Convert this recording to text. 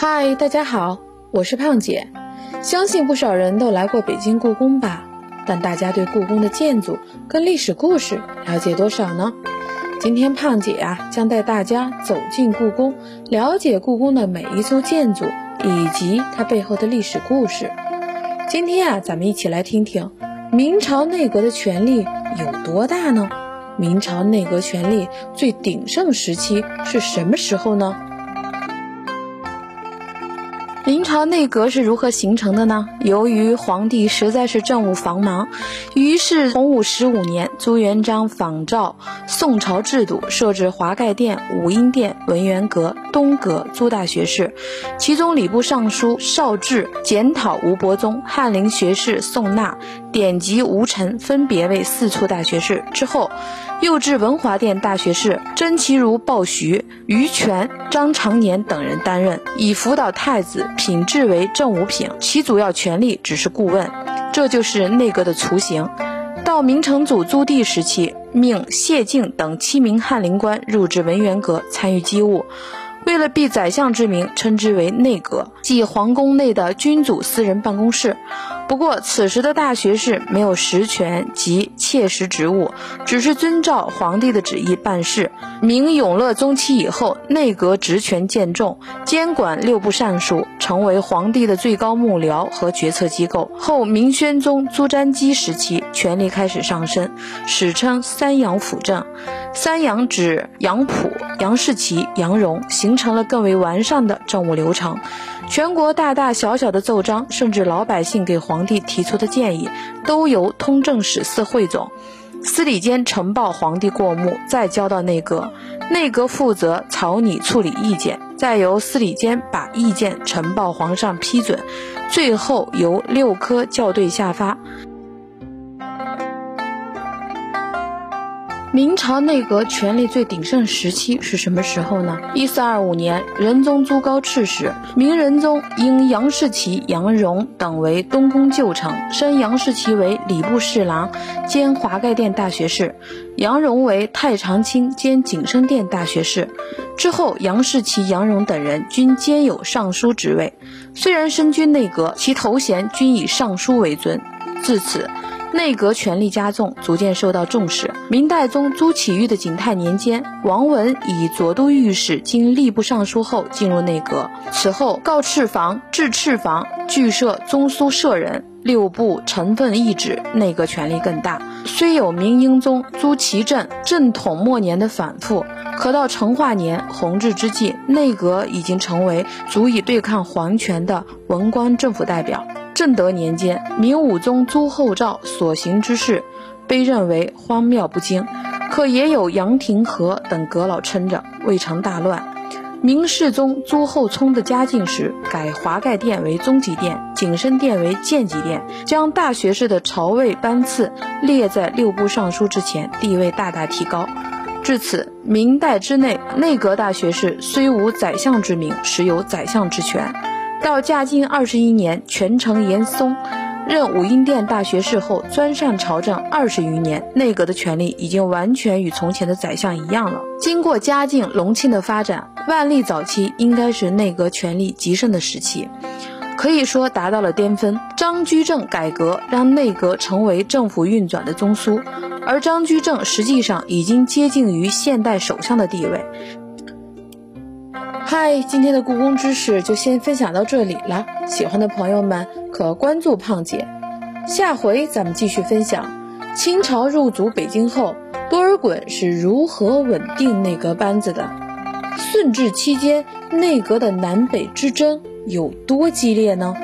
嗨，大家好，我是胖姐。相信不少人都来过北京故宫吧？但大家对故宫的建筑跟历史故事了解多少呢？今天胖姐啊，将带大家走进故宫，了解故宫的每一座建筑以及它背后的历史故事。今天啊，咱们一起来听听明朝内阁的权力有多大呢？明朝内阁权力最鼎盛时期是什么时候呢？明朝内阁是如何形成的呢？由于皇帝实在是政务繁忙，于是洪武十五年，朱元璋仿照宋朝制度，设置华盖殿、武英殿、文渊阁、东阁诸大学士，其中礼部尚书邵志检讨吴伯宗、翰林学士宋纳、典籍吴臣分别为四处大学士。之后，又至文华殿大学士甄其如、鲍徐、于权、张长年等人担任，以辅导太子。品质为正五品，其主要权力只是顾问，这就是内阁的雏形。到明成祖朱棣时期，命谢敬等七名翰林官入至文渊阁参与机务，为了避宰相之名，称之为内阁，即皇宫内的君主私人办公室。不过，此时的大学士没有实权及切实职务，只是遵照皇帝的旨意办事。明永乐中期以后，内阁职权渐重，监管六部尚书，成为皇帝的最高幕僚和决策机构。后明宣宗朱瞻基时期，权力开始上升，史称三杨辅政。三杨指杨溥、杨士奇、杨荣，形成了更为完善的政务流程。全国大大小小的奏章，甚至老百姓给皇皇帝提出的建议，都由通政使司汇总，司礼监呈报皇帝过目，再交到内阁，内阁负责草拟处理意见，再由司礼监把意见呈报皇上批准，最后由六科校对下发。明朝内阁权力最鼎盛时期是什么时候呢？一四二五年，仁宗朱高炽时，明仁宗因杨士奇、杨荣等为东宫旧臣，升杨士奇为礼部侍郎兼华盖殿大学士，杨荣为太常卿兼景升殿大学士。之后，杨士奇、杨荣等人均兼有尚书职位，虽然身居内阁，其头衔均以尚书为尊。自此。内阁权力加重，逐渐受到重视。明代宗朱祁钰的景泰年间，王文以左都御史经吏部尚书后进入内阁。此后，告敕房、制敕房俱设中书舍人，六部承分一旨，内阁权力更大。虽有明英宗朱祁镇正统末年的反复，可到成化年弘治之际，内阁已经成为足以对抗皇权的文官政府代表。正德年间，明武宗朱厚照所行之事，被认为荒谬不经，可也有杨廷和等阁老撑着，未成大乱。明世宗朱厚熜的嘉靖时，改华盖殿为中级殿，景深殿为建级殿，将大学士的朝位班次列在六部尚书之前，地位大大提高。至此，明代之内，内阁大学士虽无宰相之名，实有宰相之权。到嘉靖二十一年，权臣严嵩任武英殿大学士后，专擅朝政二十余年，内阁的权力已经完全与从前的宰相一样了。经过嘉靖、隆庆的发展，万历早期应该是内阁权力极盛的时期，可以说达到了巅峰。张居正改革让内阁成为政府运转的中枢，而张居正实际上已经接近于现代首相的地位。嗨，今天的故宫知识就先分享到这里了。喜欢的朋友们可关注胖姐，下回咱们继续分享清朝入主北京后，多尔衮是如何稳定内阁班子的。顺治期间内阁的南北之争有多激烈呢？